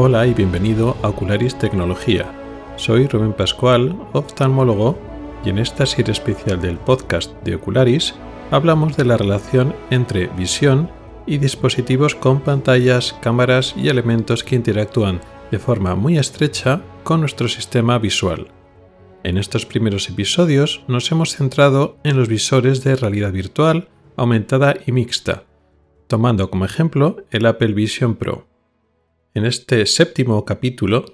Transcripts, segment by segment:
Hola y bienvenido a Ocularis Tecnología. Soy Rubén Pascual, oftalmólogo, y en esta serie especial del podcast de Ocularis hablamos de la relación entre visión y dispositivos con pantallas, cámaras y elementos que interactúan de forma muy estrecha con nuestro sistema visual. En estos primeros episodios nos hemos centrado en los visores de realidad virtual, aumentada y mixta, tomando como ejemplo el Apple Vision Pro. En este séptimo capítulo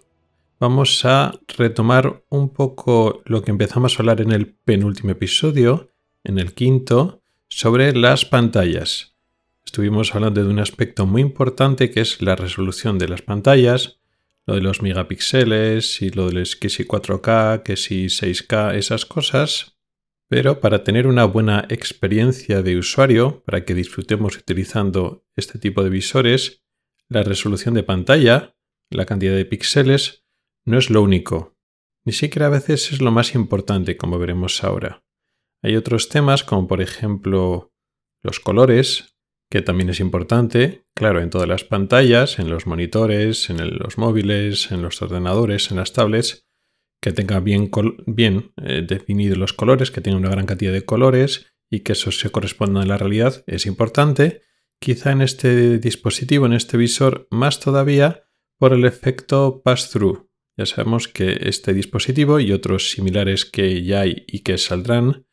vamos a retomar un poco lo que empezamos a hablar en el penúltimo episodio, en el quinto, sobre las pantallas. Estuvimos hablando de un aspecto muy importante que es la resolución de las pantallas, lo de los megapíxeles y lo de si 4K, que si 6K, esas cosas. Pero para tener una buena experiencia de usuario, para que disfrutemos utilizando este tipo de visores, la resolución de pantalla, la cantidad de píxeles, no es lo único. Ni siquiera a veces es lo más importante, como veremos ahora. Hay otros temas como por ejemplo los colores, que también es importante, claro, en todas las pantallas, en los monitores, en los móviles, en los ordenadores, en las tablets, que tenga bien, eh, definidos los colores, que tenga una gran cantidad de colores y que eso se corresponda a la realidad es importante. Quizá en este dispositivo, en este visor, más todavía por el efecto pass-through. Ya sabemos que este dispositivo y otros similares que ya hay y que saldrán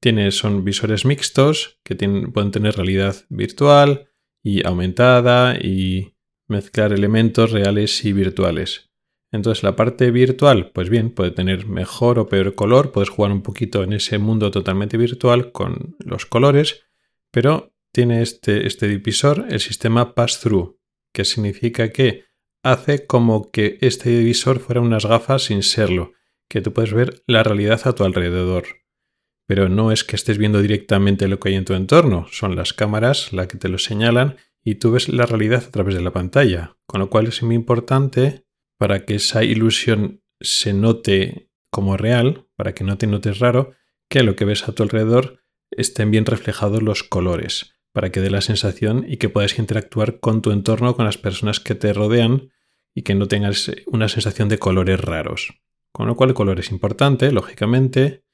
tiene, son visores mixtos que pueden tener realidad virtual y aumentada y mezclar elementos reales y virtuales. Entonces la parte virtual, pues bien, puede tener mejor o peor color, puedes jugar un poquito en ese mundo totalmente virtual con los colores, pero tiene este, este divisor el sistema pass-through, que significa que hace como que este divisor fuera unas gafas sin serlo, que tú puedes ver la realidad a tu alrededor. Pero no es que estés viendo directamente lo que hay en tu entorno, son las cámaras las que te lo señalan y tú ves la realidad a través de la pantalla, con lo cual es muy importante para que esa ilusión se note como real, para que no te notes raro, que lo que ves a tu alrededor estén bien reflejados los colores, para que dé la sensación y que puedas interactuar con tu entorno, con las personas que te rodean y que no tengas una sensación de colores raros. Con lo cual el color es importante, lógicamente,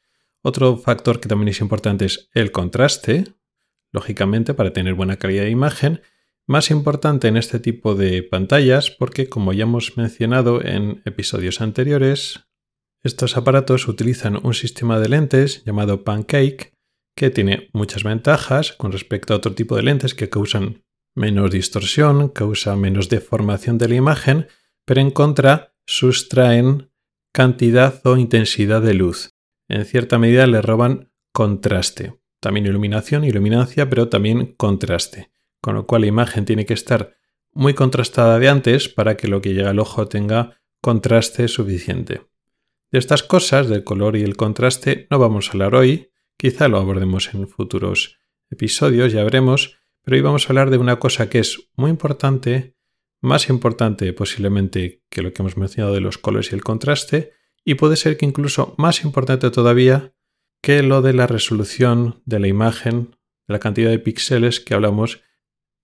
otro factor que también es importante es el contraste, lógicamente para tener buena calidad de imagen. Más importante en este tipo de pantallas porque, como ya hemos mencionado en episodios anteriores, estos aparatos utilizan un sistema de lentes llamado Pancake que tiene muchas ventajas con respecto a otro tipo de lentes que causan menos distorsión, causa menos deformación de la imagen, pero en contra sustraen cantidad o intensidad de luz en cierta medida le roban contraste. También iluminación y luminancia, pero también contraste. Con lo cual la imagen tiene que estar muy contrastada de antes para que lo que llega al ojo tenga contraste suficiente. De estas cosas, del color y el contraste, no vamos a hablar hoy, quizá lo abordemos en futuros episodios, ya veremos, pero hoy vamos a hablar de una cosa que es muy importante, más importante posiblemente que lo que hemos mencionado de los colores y el contraste, y puede ser que incluso más importante todavía que lo de la resolución de la imagen, la cantidad de píxeles que hablamos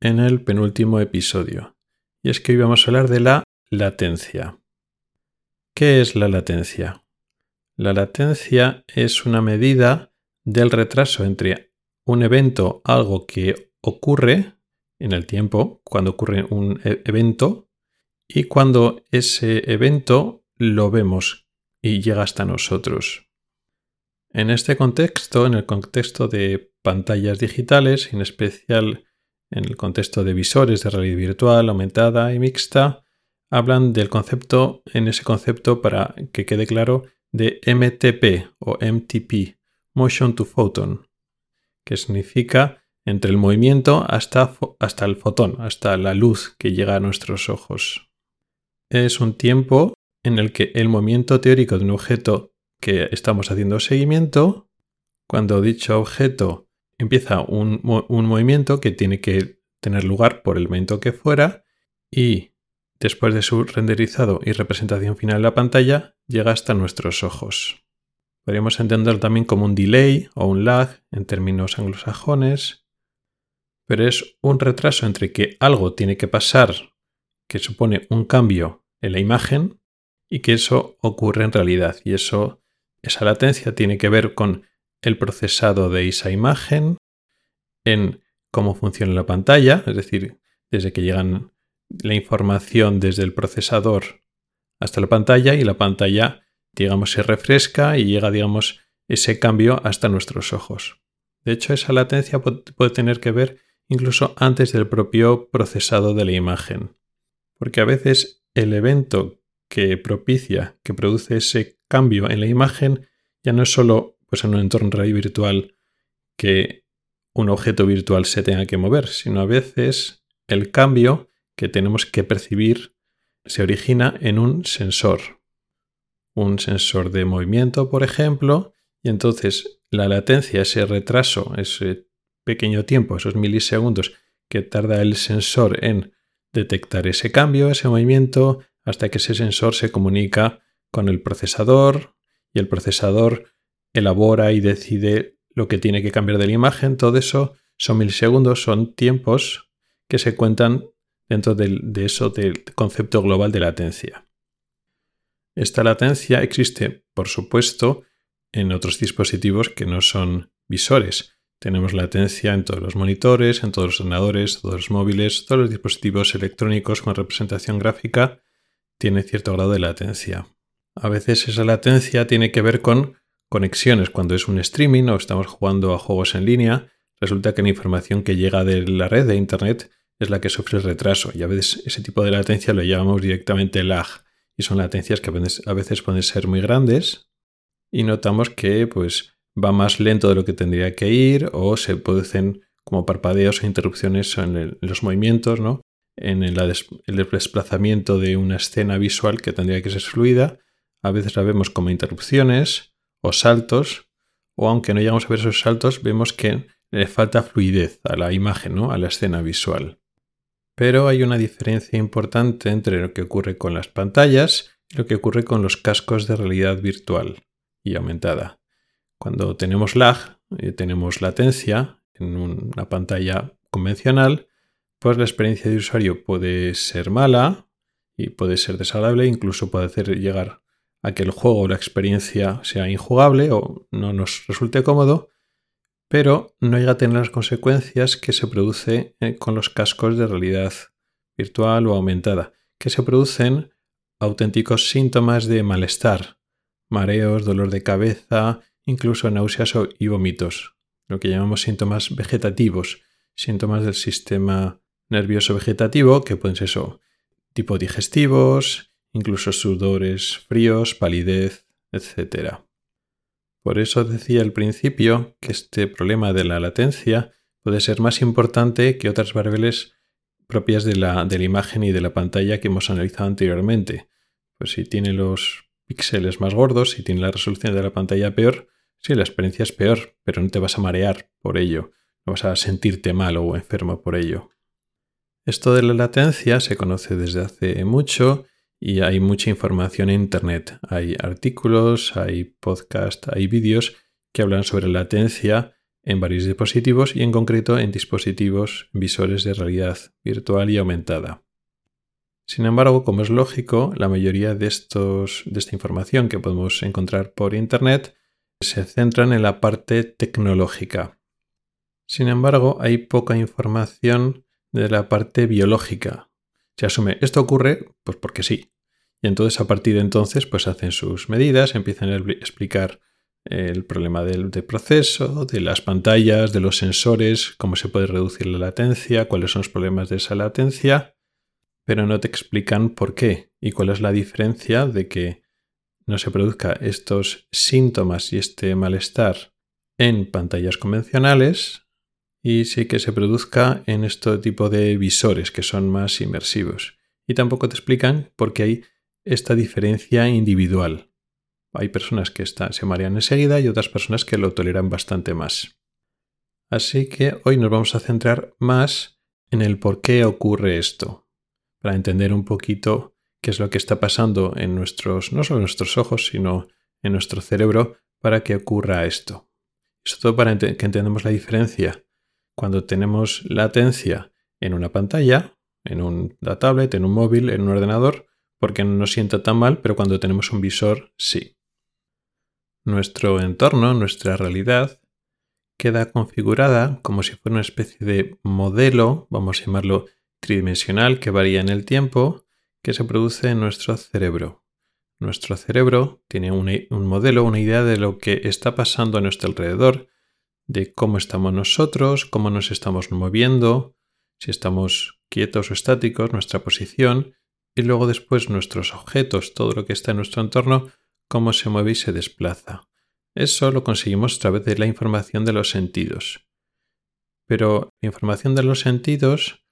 en el penúltimo episodio. Y es que hoy vamos a hablar de la latencia. ¿Qué es la latencia? La latencia es una medida del retraso entre un evento, algo que ocurre en el tiempo, cuando ocurre un e-, evento, y cuando ese evento lo vemos y llega hasta nosotros. En este contexto, en el contexto de pantallas digitales, en especial en el contexto de visores de realidad virtual, aumentada y mixta, hablan del concepto, en ese concepto, para que quede claro, de MTP o MTP, Motion to Photon, que significa entre el movimiento hasta, hasta el fotón, hasta la luz que llega a nuestros ojos. Es un tiempo en el que el movimiento teórico de un objeto que estamos haciendo seguimiento, cuando dicho objeto empieza un, movimiento que tiene que tener lugar por el momento que fuera y después de su renderizado y representación final en la pantalla llega hasta nuestros ojos. Podríamos entenderlo también como un delay o un lag en términos anglosajones, pero es un retraso entre que algo tiene que pasar que supone un cambio en la imagen y que eso ocurre en realidad. Y eso, esa latencia tiene que ver con el procesado de esa imagen, en cómo funciona la pantalla, es decir, desde que llegan la información desde el procesador hasta la pantalla y la pantalla, digamos, se refresca y llega, digamos, ese cambio hasta nuestros ojos. De hecho, esa latencia puede tener que ver incluso antes del propio procesado de la imagen. Porque a veces el evento que propicia, que produce ese cambio en la imagen, ya no es solo pues, en un entorno virtual que un objeto virtual se tenga que mover, sino a veces el cambio que tenemos que percibir se origina en un sensor. Un sensor de movimiento, por ejemplo, y entonces la latencia, ese retraso, ese pequeño tiempo, esos milisegundos que tarda el sensor en detectar ese cambio, ese movimiento, hasta que ese sensor se comunica con el procesador y el procesador elabora y decide lo que tiene que cambiar de la imagen. Todo eso son milisegundos, son tiempos que se cuentan dentro de, de eso del concepto global de latencia. Esta latencia existe, por supuesto, en otros dispositivos que no son visores. Tenemos latencia en todos los monitores, en todos los ordenadores, todos los móviles, todos los dispositivos electrónicos con representación gráfica tiene cierto grado de latencia. A veces esa latencia tiene que ver con conexiones. Cuando es un streaming o estamos jugando a juegos en línea, resulta que la información que llega de la red de Internet es la que sufre retraso y a veces ese tipo de latencia lo llamamos directamente lag y son latencias que a veces pueden ser muy grandes y notamos que pues va más lento de lo que tendría que ir o se producen como parpadeos o interrupciones en, los movimientos, ¿no? En el, desplazamiento de una escena visual que tendría que ser fluida, a veces la vemos como interrupciones o saltos, o aunque no llegamos a ver esos saltos, vemos que le falta fluidez a la imagen, ¿no? a la escena visual. Pero hay una diferencia importante entre lo que ocurre con las pantallas y lo que ocurre con los cascos de realidad virtual y aumentada. Cuando tenemos lag, y tenemos latencia en una pantalla convencional, pues la experiencia de usuario puede ser mala y puede ser desagradable, incluso puede hacer llegar a que el juego o la experiencia sea injugable o no nos resulte cómodo, pero no llega a tener las consecuencias que se produce eh, con los cascos de realidad virtual o aumentada, que se producen auténticos síntomas de malestar, mareos, dolor de cabeza, incluso náuseas y vómitos, lo que llamamos síntomas vegetativos, síntomas del sistema nervioso vegetativo que pueden ser eso, tipo digestivos, incluso sudores fríos, palidez, etc. Por eso decía al principio que este problema de la latencia puede ser más importante que otras variables propias de la, de la imagen y de la pantalla que hemos analizado anteriormente. Pues si tiene los píxeles más gordos, y tiene la resolución de la pantalla peor, sí, la experiencia es peor, pero no te vas a marear por ello, no vas a sentirte mal o enfermo por ello. Esto de la latencia se conoce desde hace mucho y hay mucha información en Internet. Hay artículos, hay podcasts, hay vídeos que hablan sobre latencia en varios dispositivos y en concreto en dispositivos visores de realidad virtual y aumentada. Sin embargo, como es lógico, la mayoría de, estos, de esta información que podemos encontrar por Internet se centran en la parte tecnológica. Sin embargo, hay poca información de la parte biológica. Se asume, esto ocurre pues porque sí. Y entonces a partir de entonces pues hacen sus medidas, empiezan a explicar el problema del, del, proceso, de las pantallas, de los sensores, cómo se puede reducir la latencia, cuáles son los problemas de esa latencia pero no te explican por qué y cuál es la diferencia de que no se produzca estos síntomas y este malestar en pantallas convencionales y sí que se produzca en este tipo de visores que son más inmersivos. Y tampoco te explican por qué hay esta diferencia individual. Hay personas que se marean enseguida y otras personas que lo toleran bastante más. Así que hoy nos vamos a centrar más en el por qué ocurre esto para entender un poquito qué es lo que está pasando en nuestros, no solo en nuestros ojos, sino en nuestro cerebro para que ocurra esto. Sobre todo para que entendamos la diferencia. Cuando tenemos latencia en una pantalla, en una tablet, en un móvil, en un ordenador, porque no nos sienta tan mal, pero cuando tenemos un visor sí. Nuestro entorno, nuestra realidad, queda configurada como si fuera una especie de modelo, vamos a llamarlo tridimensional, que varía en el tiempo, que se produce en nuestro cerebro. Nuestro cerebro tiene un modelo, una idea de lo que está pasando a nuestro alrededor, de cómo estamos nosotros, cómo nos estamos moviendo, si estamos quietos o estáticos, nuestra posición, y luego después nuestros objetos, todo lo que está en nuestro entorno, cómo se mueve y se desplaza. Eso lo conseguimos a través de la información de los sentidos. Pero la información de los sentidos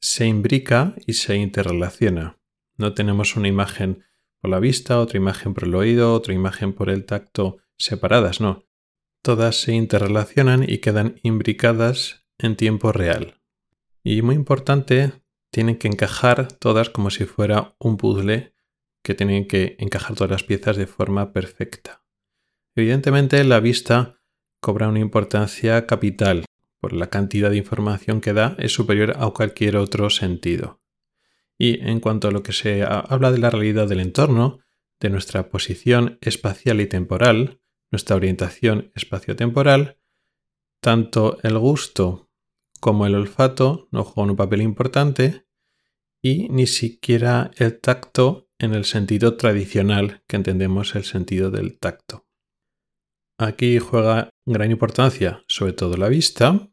se imbrica y se interrelaciona. No tenemos una imagen por la vista, otra imagen por el oído, otra imagen por el tacto separadas, no. Todas se interrelacionan y quedan imbricadas en tiempo real. Y muy importante, tienen que encajar todas como si fuera un puzzle que tienen que encajar todas las piezas de forma perfecta. Evidentemente la vista cobra una importancia capital, por la cantidad de información que da es superior a cualquier otro sentido. Y en cuanto a lo que se habla de la realidad del entorno, de nuestra posición espacial y temporal, nuestra orientación espaciotemporal, tanto el gusto como el olfato no juegan un papel importante y ni siquiera el tacto en el sentido tradicional que entendemos el sentido del tacto. Aquí juega gran importancia sobre todo la vista,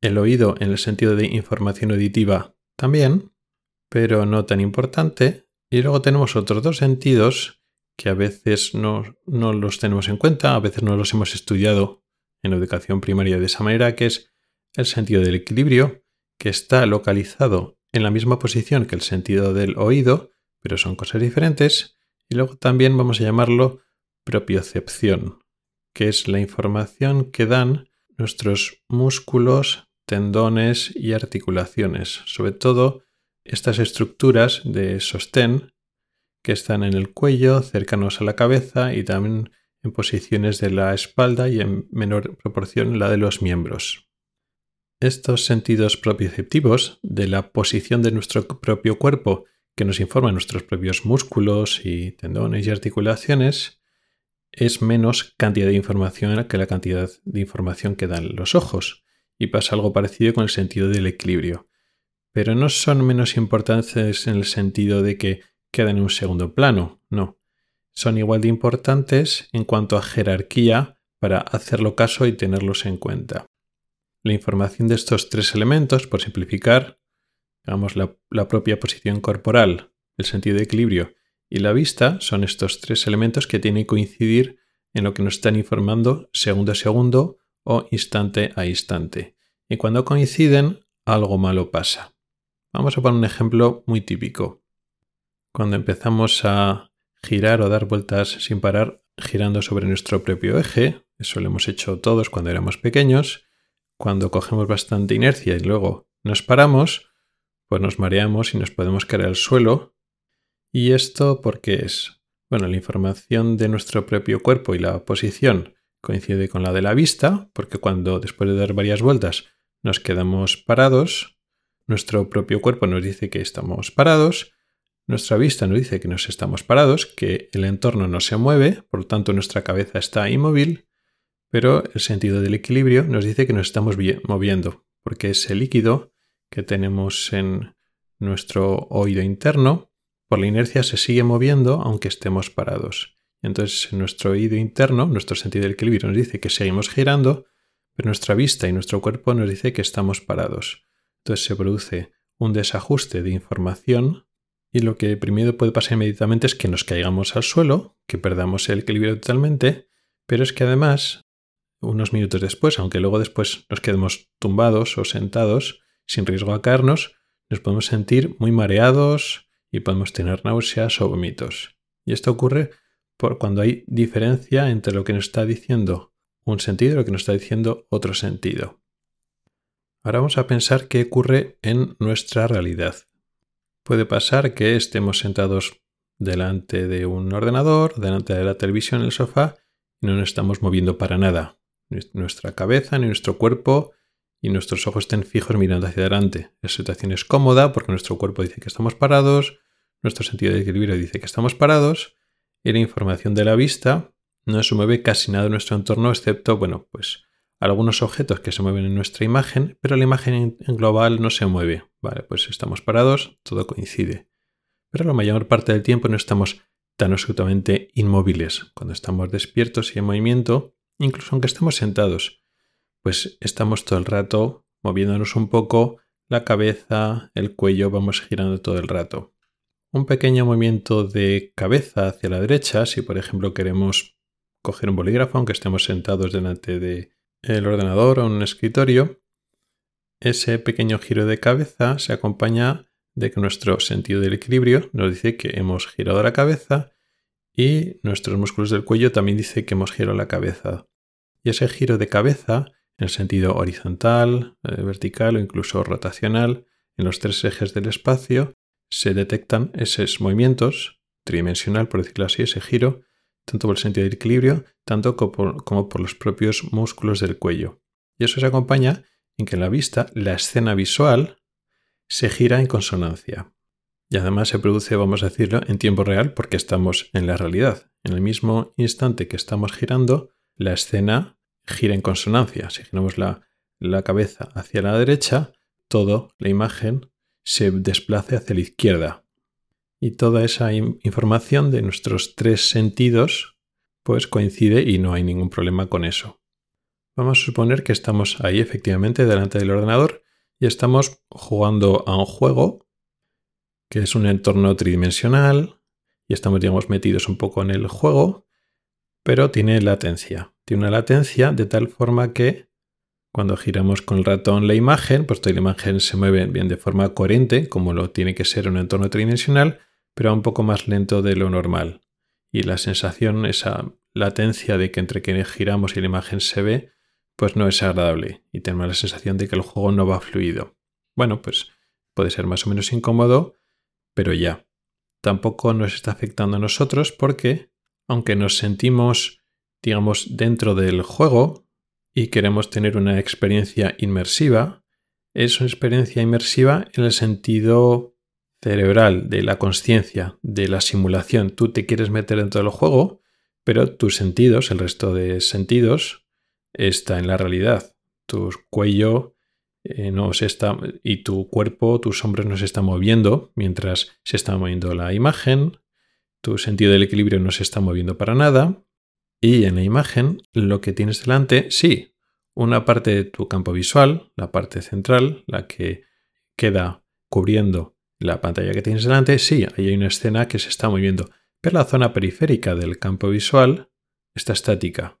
el oído en el sentido de información auditiva también, pero no tan importante, y luego tenemos otros dos sentidos que a veces no, no los tenemos en cuenta, a veces no los hemos estudiado en educación primaria de esa manera, que es el sentido del equilibrio, que está localizado en la misma posición que el sentido del oído, pero son cosas diferentes, y luego también vamos a llamarlo propiocepción, que es la información que dan nuestros músculos, tendones y articulaciones, sobre todo estas estructuras de sostén que están en el cuello, cercanos a la cabeza y también en posiciones de la espalda y en menor proporción la de los miembros. Estos sentidos propioceptivos de la posición de nuestro propio cuerpo que nos informan nuestros propios músculos y tendones y articulaciones es menos cantidad de información que la cantidad de información que dan los ojos y pasa algo parecido con el sentido del equilibrio. Pero no son menos importantes en el sentido de que quedan en un segundo plano, no. Son igual de importantes en cuanto a jerarquía para hacerlo caso y tenerlos en cuenta. La información de estos tres elementos, por simplificar, digamos la, la propia posición corporal, el sentido de equilibrio y la vista, son estos tres elementos que tienen que coincidir en lo que nos están informando segundo a segundo o instante a instante. Y cuando coinciden, algo malo pasa. Vamos a poner un ejemplo muy típico. Cuando empezamos a girar o dar vueltas sin parar girando sobre nuestro propio eje, eso lo hemos hecho todos cuando éramos pequeños, cuando cogemos bastante inercia y luego nos paramos, pues nos mareamos y nos podemos caer al suelo. ¿Y esto por qué es? Bueno, la información de nuestro propio cuerpo y la posición coincide con la de la vista, porque cuando después de dar varias vueltas nos quedamos parados, nuestro propio cuerpo nos dice que estamos parados, nuestra vista nos dice que nos estamos parados, que el entorno no se mueve, por lo tanto nuestra cabeza está inmóvil, pero el sentido del equilibrio nos dice que nos estamos moviendo, porque ese líquido que tenemos en nuestro oído interno, por la inercia se sigue moviendo aunque estemos parados. Entonces, nuestro oído interno, nuestro sentido del equilibrio nos dice que seguimos girando, pero nuestra vista y nuestro cuerpo nos dice que estamos parados. Entonces se produce un desajuste de información y lo que primero puede pasar inmediatamente es que nos caigamos al suelo, que perdamos el equilibrio totalmente, pero es que además unos minutos después, aunque luego después nos quedemos tumbados o sentados sin riesgo a caernos, nos podemos sentir muy mareados y podemos tener náuseas o vómitos. Y esto ocurre por cuando hay diferencia entre lo que nos está diciendo un sentido y lo que nos está diciendo otro sentido. Ahora vamos a pensar qué ocurre en nuestra realidad. Puede pasar que estemos sentados delante de un ordenador, delante de la televisión en el sofá y no nos estamos moviendo para nada nuestra cabeza ni nuestro cuerpo y nuestros ojos estén fijos mirando hacia adelante. La situación es cómoda porque nuestro cuerpo dice que estamos parados, nuestro sentido de equilibrio dice que estamos parados y la información de la vista no se mueve casi nada en nuestro entorno excepto, bueno, pues algunos objetos que se mueven en nuestra imagen, pero la imagen en global no se mueve. Vale, pues estamos parados, todo coincide. Pero la mayor parte del tiempo no estamos tan absolutamente inmóviles. Cuando estamos despiertos y en movimiento, incluso aunque estemos sentados, pues estamos todo el rato moviéndonos un poco, la cabeza, el cuello, vamos girando todo el rato. Un pequeño movimiento de cabeza hacia la derecha, si por ejemplo queremos coger un bolígrafo, aunque estemos sentados delante de el ordenador o un escritorio, ese pequeño giro de cabeza se acompaña de que nuestro sentido del equilibrio nos dice que hemos girado la cabeza y nuestros músculos del cuello también dice que hemos girado la cabeza. Y ese giro de cabeza, en el sentido horizontal, eh, vertical o incluso rotacional, en los tres ejes del espacio, se detectan esos movimientos, tridimensional por decirlo así, ese giro, tanto por el sentido del equilibrio, tanto como por los propios músculos del cuello. Y eso se acompaña en que en la vista la escena visual se gira en consonancia. Y además se produce, vamos a decirlo, en tiempo real porque estamos en la realidad. En el mismo instante que estamos girando, la escena gira en consonancia. Si giramos la, la cabeza hacia la derecha, todo, la imagen, se desplace hacia la izquierda y toda esa información de nuestros tres sentidos pues coincide y no hay ningún problema con eso. Vamos a suponer que estamos ahí efectivamente delante del ordenador y estamos jugando a un juego que es un entorno tridimensional y estamos digamos metidos un poco en el juego, pero tiene latencia. Tiene una latencia de tal forma que cuando giramos con el ratón la imagen, pues toda la imagen se mueve bien de forma coherente, como lo tiene que ser un entorno tridimensional, pero un poco más lento de lo normal. Y la sensación, esa latencia de que entre que giramos y la imagen se ve, pues no es agradable y tenemos la sensación de que el juego no va fluido. Bueno, pues puede ser más o menos incómodo, pero ya. Tampoco nos está afectando a nosotros porque, aunque nos sentimos, digamos, dentro del juego y queremos tener una experiencia inmersiva, es una experiencia inmersiva en el sentido cerebral, de la conciencia, de la simulación. Tú te quieres meter dentro del juego, pero tus sentidos, el resto de sentidos, está en la realidad. Tu cuello eh, no se está y tu cuerpo, tus hombros no se están moviendo mientras se está moviendo la imagen. Tu sentido del equilibrio no se está moviendo para nada. Y en la imagen, lo que tienes delante, sí, una parte de tu campo visual, la parte central, la que queda cubriendo la pantalla que tienes delante, sí, ahí hay una escena que se está moviendo, pero la zona periférica del campo visual está estática.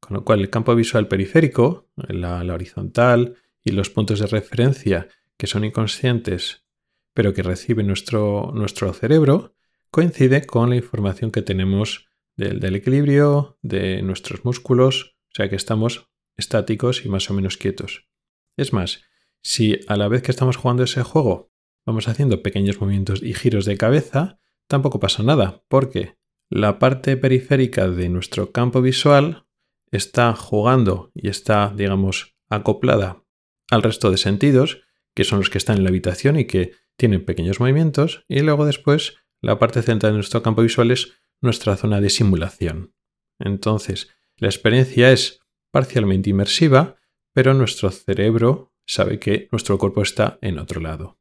Con lo cual el campo visual periférico, la, horizontal y los puntos de referencia que son inconscientes, pero que recibe nuestro, nuestro cerebro, coincide con la información que tenemos del, del equilibrio, de nuestros músculos, o sea que estamos estáticos y más o menos quietos. Es más, si a la vez que estamos jugando ese juego vamos haciendo pequeños movimientos y giros de cabeza, tampoco pasa nada, porque la parte periférica de nuestro campo visual está jugando y está, digamos, acoplada al resto de sentidos, que son los que están en la habitación y que tienen pequeños movimientos, y luego después la parte central de nuestro campo visual es nuestra zona de simulación. Entonces, la experiencia es parcialmente inmersiva, pero nuestro cerebro sabe que nuestro cuerpo está en otro lado.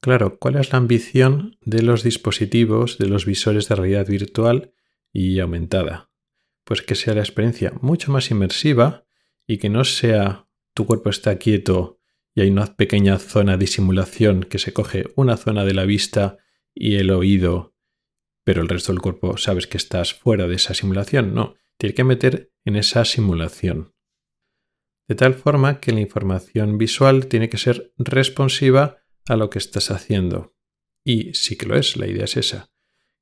Claro, ¿cuál es la ambición de los dispositivos, de los visores de realidad virtual y aumentada? Pues que sea la experiencia mucho más inmersiva y que no sea tu cuerpo está quieto y hay una pequeña zona de simulación que se coge una zona de la vista y el oído, pero el resto del cuerpo sabes que estás fuera de esa simulación. No, tienes que meter en esa simulación. De tal forma que la información visual tiene que ser responsiva a lo que estás haciendo. Y sí que lo es, la idea es esa.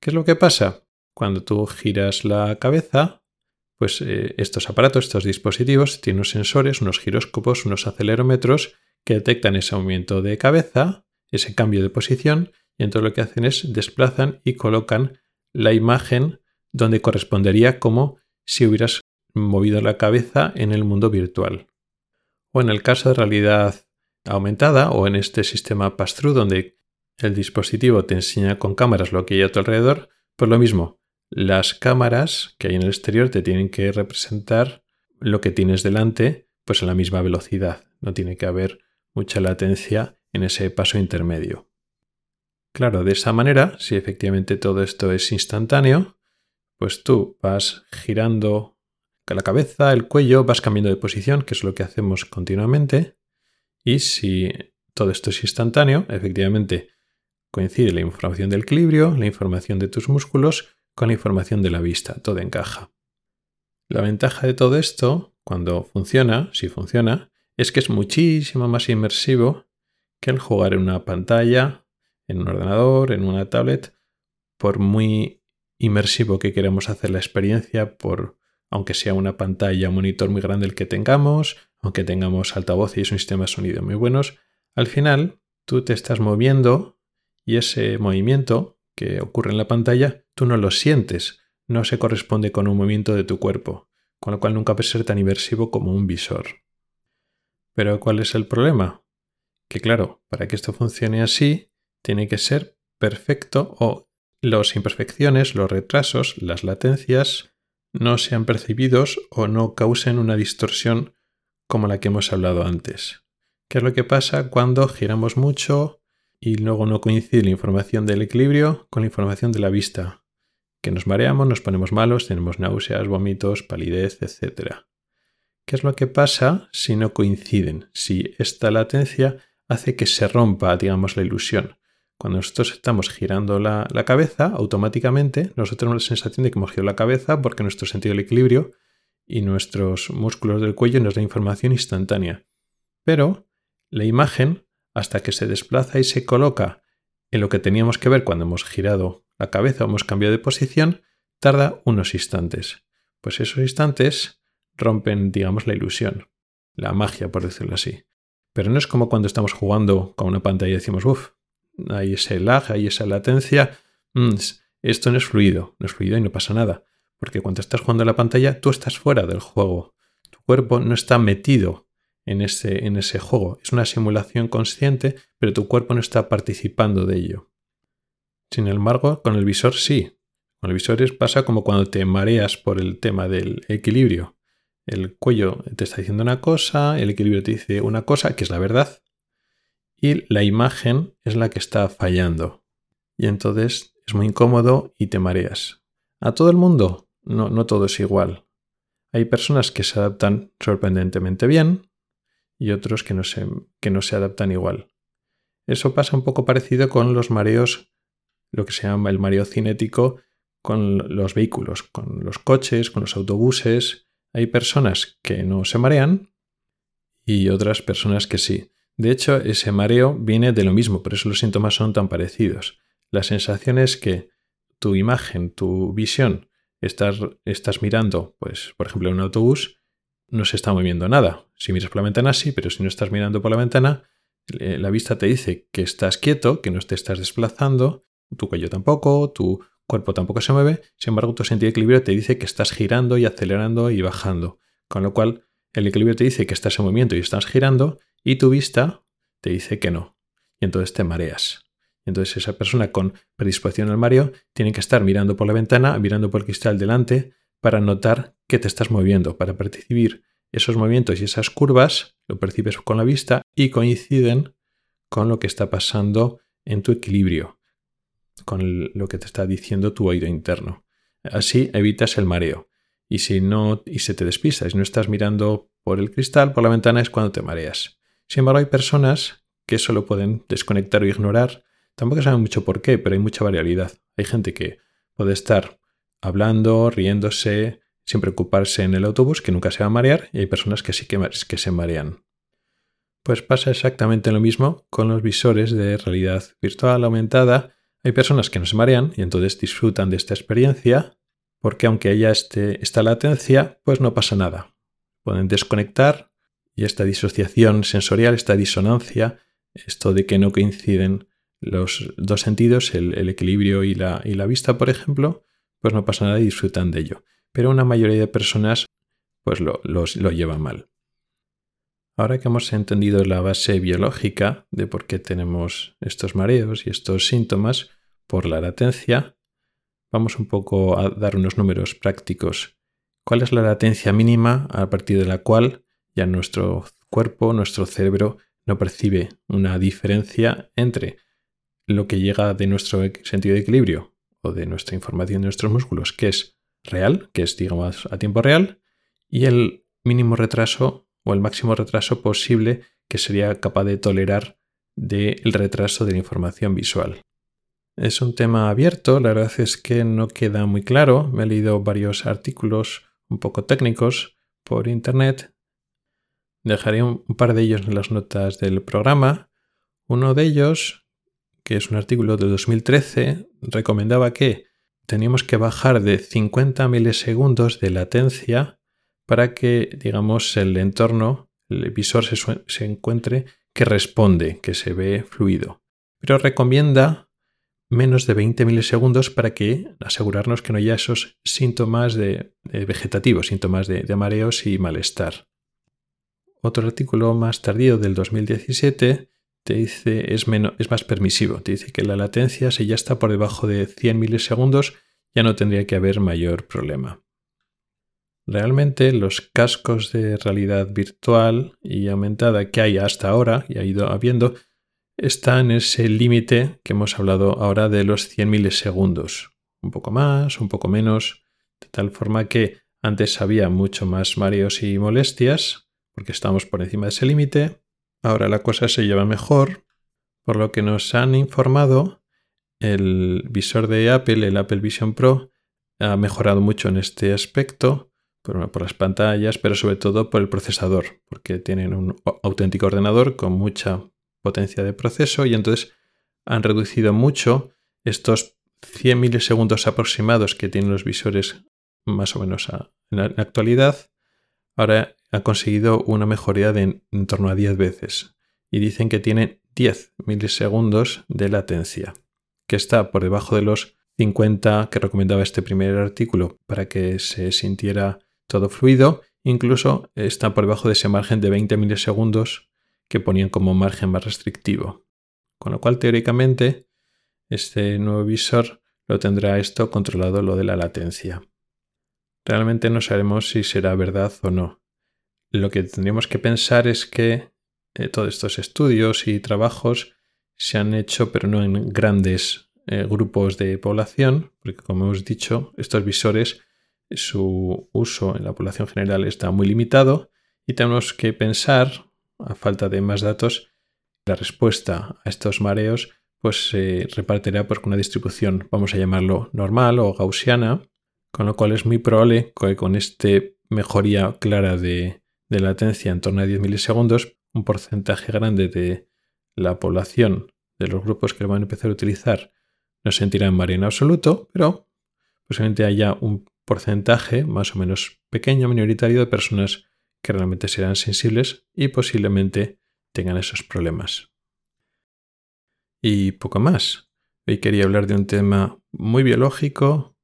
¿Qué es lo que pasa? Cuando tú giras la cabeza, pues eh, estos aparatos, estos dispositivos, tienen unos sensores, unos giróscopos, unos acelerómetros que detectan ese movimiento de cabeza, ese cambio de posición, y entonces lo que hacen es desplazan y colocan la imagen donde correspondería como si hubieras movido la cabeza en el mundo virtual. O en el caso de realidad aumentada o en este sistema pass-through donde el dispositivo te enseña con cámaras lo que hay a tu alrededor, pues lo mismo, las cámaras que hay en el exterior te tienen que representar lo que tienes delante, pues a la misma velocidad. No tiene que haber mucha latencia en ese paso intermedio. Claro, de esa manera, si efectivamente todo esto es instantáneo, pues tú vas girando la cabeza, el cuello, vas cambiando de posición, que es lo que hacemos continuamente. Y si todo esto es instantáneo, efectivamente coincide la información del equilibrio, la información de tus músculos con la información de la vista, todo encaja. La ventaja de todo esto, cuando funciona, si funciona, es que es muchísimo más inmersivo que el jugar en una pantalla, en un ordenador, en una tablet, por muy inmersivo que queramos hacer la experiencia, por aunque sea una pantalla, monitor muy grande el que tengamos, aunque tengamos altavoces y un sistema de sonido muy buenos, al final tú te estás moviendo y ese movimiento que ocurre en la pantalla tú no lo sientes, no se corresponde con un movimiento de tu cuerpo, con lo cual nunca puede ser tan inmersivo como un visor. Pero ¿cuál es el problema? Que claro, para que esto funcione así, tiene que ser perfecto o las imperfecciones, los retrasos, las latencias no sean percibidos o no causen una distorsión como la que hemos hablado antes. ¿Qué es lo que pasa cuando giramos mucho y luego no coincide la información del equilibrio con la información de la vista? Que nos mareamos, nos ponemos malos, tenemos náuseas, vómitos, palidez, etc. ¿Qué es lo que pasa si no coinciden? Si esta latencia hace que se rompa, digamos, la ilusión. Cuando nosotros estamos girando la, cabeza, automáticamente nosotros tenemos la sensación de que hemos girado la cabeza porque nuestro sentido del equilibrio y nuestros músculos del cuello nos da información instantánea. Pero la imagen, hasta que se desplaza y se coloca en lo que teníamos que ver cuando hemos girado la cabeza o hemos cambiado de posición, tarda unos instantes. Pues esos instantes rompen, digamos, la ilusión, la magia, por decirlo así. Pero no es como cuando estamos jugando con una pantalla y decimos, uff, hay ese lag, hay esa latencia. Mm, esto no es fluido, no es fluido y no pasa nada. Porque cuando estás jugando la pantalla, tú estás fuera del juego. Tu cuerpo no está metido en ese, en ese juego. Es una simulación consciente, pero tu cuerpo no está participando de ello. Sin embargo, con el visor sí. Con el visor pasa como cuando te mareas por el tema del equilibrio. El cuello te está diciendo una cosa, el equilibrio te dice una cosa, que es la verdad, y la imagen es la que está fallando. Y entonces es muy incómodo y te mareas. ¿A todo el mundo? No, no todo es igual. Hay personas que se adaptan sorprendentemente bien y otros que no, se, que no se adaptan igual. Eso pasa un poco parecido con los mareos, lo que se llama el mareo cinético, con los vehículos, con los coches, con los autobuses. Hay personas que no se marean y otras personas que sí. De hecho, ese mareo viene de lo mismo, por eso los síntomas son tan parecidos. La sensación es que tu imagen, tu visión, estás, mirando, pues, por ejemplo, un autobús, no se está moviendo nada. Si miras por la ventana, sí, pero si no estás mirando por la ventana, eh, la vista te dice que estás quieto, que no te estás desplazando, tu cuello tampoco, tu cuerpo tampoco se mueve, sin embargo, tu sentido de equilibrio te dice que estás girando y acelerando y bajando. Con lo cual, el equilibrio te dice que estás en movimiento y estás girando, y tu vista te dice que no. Y entonces te mareas. Entonces esa persona con predisposición al mareo tiene que estar mirando por la ventana, mirando por el cristal delante, para notar que te estás moviendo, para percibir esos movimientos y esas curvas, lo percibes con la vista y coinciden con lo que está pasando en tu equilibrio, con lo que te está diciendo tu oído interno. Así evitas el mareo. Y si no, y se te despista, si no estás mirando por el cristal, por la ventana, es cuando te mareas. Sin embargo, hay personas que solo pueden desconectar o ignorar. Tampoco saben mucho por qué, pero hay mucha variabilidad. Hay gente que puede estar hablando, riéndose, sin preocuparse en el autobús, que nunca se va a marear, y hay personas que sí que, se marean. Pues pasa exactamente lo mismo con los visores de realidad virtual aumentada. Hay personas que no se marean y entonces disfrutan de esta experiencia, porque aunque haya este, esta latencia, pues no pasa nada. Pueden desconectar y esta disociación sensorial, esta disonancia, esto de que no coinciden los dos sentidos, el, equilibrio y la, y la, vista, por ejemplo, pues no pasa nada y disfrutan de ello. Pero una mayoría de personas pues lo, lo lleva mal. Ahora que hemos entendido la base biológica de por qué tenemos estos mareos y estos síntomas por la latencia, vamos un poco a dar unos números prácticos. ¿Cuál es la latencia mínima a partir de la cual ya nuestro cuerpo, nuestro cerebro, no percibe una diferencia entre lo que llega de nuestro sentido de equilibrio o de nuestra información de nuestros músculos, que es real, que es digamos a tiempo real, y el mínimo retraso o el máximo retraso posible que sería capaz de tolerar del retraso de la información visual. Es un tema abierto, la verdad es que no queda muy claro. Me he leído varios artículos un poco técnicos por internet. Dejaré un par de ellos en las notas del programa. Uno de ellos, que es un artículo de 2013, recomendaba que teníamos que bajar de 50 milisegundos de latencia para que, digamos, el entorno, el visor se, encuentre que responde, que se ve fluido. Pero recomienda menos de 20 milisegundos para que asegurarnos que no haya esos síntomas de, vegetativos, síntomas de, mareos y malestar. Otro artículo más tardío del 2017 te dice es, es más permisivo, te dice que la latencia si ya está por debajo de 100 milisegundos ya no tendría que haber mayor problema. Realmente los cascos de realidad virtual y aumentada que hay hasta ahora y ha ido habiendo están en ese límite que hemos hablado ahora de los 100 milisegundos. Un poco más, un poco menos, de tal forma que antes había mucho más mareos y molestias porque estamos por encima de ese límite. Ahora la cosa se lleva mejor, por lo que nos han informado el visor de Apple, el Apple Vision Pro, ha mejorado mucho en este aspecto por, las pantallas, pero sobre todo por el procesador, porque tienen un auténtico ordenador con mucha potencia de proceso y entonces han reducido mucho estos 100 milisegundos aproximados que tienen los visores más o menos en, la, actualidad. Ahora han conseguido una mejoría de en, torno a 10 veces y dicen que tienen 10 milisegundos de latencia, que está por debajo de los 50 que recomendaba este primer artículo para que se sintiera todo fluido, incluso está por debajo de ese margen de 20 milisegundos que ponían como margen más restrictivo. Con lo cual, teóricamente, este nuevo visor lo tendrá esto controlado lo de la latencia. Realmente no sabemos si será verdad o no. Lo que tendríamos que pensar es que eh, todos estos estudios y trabajos se han hecho, pero no en grandes eh, grupos de población, porque como hemos dicho, estos visores su uso en la población general está muy limitado y tenemos que pensar, a falta de más datos, la respuesta a estos mareos pues se repartirá pues, con una distribución, vamos a llamarlo normal o gaussiana, con lo cual es muy probable que con esta mejoría clara de, de latencia en torno a 10 milisegundos, un porcentaje grande de la población de los grupos que lo van a empezar a utilizar no sentirán mareo en absoluto, pero posiblemente haya un porcentaje más o menos pequeño, minoritario de personas que realmente serán sensibles y posiblemente tengan esos problemas. Y poco más. Hoy quería hablar de un tema muy biológico,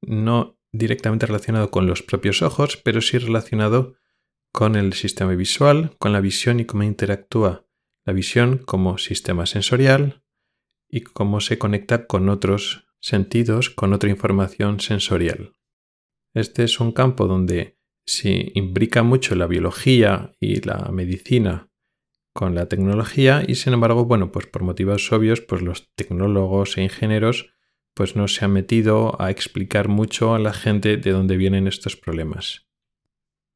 no directamente relacionado con los propios ojos, pero sí relacionado con el sistema visual, con la visión y cómo interactúa la visión como sistema sensorial y cómo se conecta con otros sentidos, con otra información sensorial. Este es un campo donde se imbrica mucho la biología y la medicina con la tecnología y sin embargo, bueno, pues por motivos obvios, pues los tecnólogos e ingenieros pues no se han metido a explicar mucho a la gente de dónde vienen estos problemas.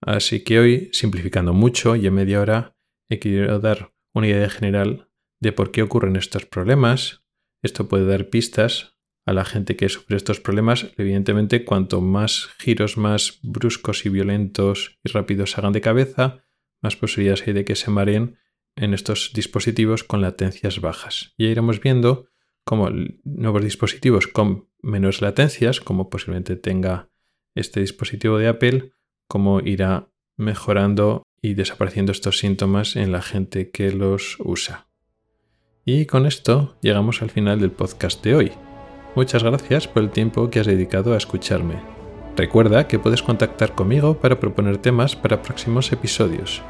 Así que hoy, simplificando mucho y en media hora, he querido dar una idea general de por qué ocurren estos problemas. Esto puede dar pistas a la gente que sufre estos problemas, evidentemente cuanto más giros más bruscos y violentos y rápidos hagan de cabeza, más posibilidades hay de que se mareen en estos dispositivos con latencias bajas. Y iremos viendo cómo nuevos dispositivos con menores latencias, como posiblemente tenga este dispositivo de Apple, cómo irá mejorando y desapareciendo estos síntomas en la gente que los usa. Y con esto llegamos al final del podcast de hoy. Muchas gracias por el tiempo que has dedicado a escucharme. Recuerda que puedes contactar conmigo para proponer temas para próximos episodios.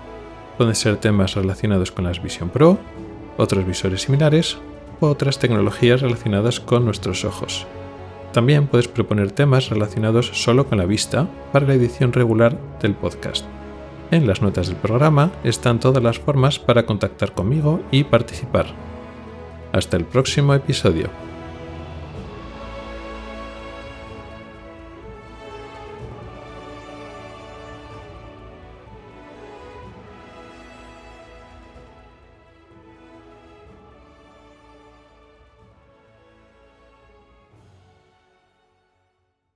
Pueden ser temas relacionados con las Vision Pro, otros visores similares o otras tecnologías relacionadas con nuestros ojos. También puedes proponer temas relacionados solo con la vista para la edición regular del podcast. En las notas del programa están todas las formas para contactar conmigo y participar. Hasta el próximo episodio.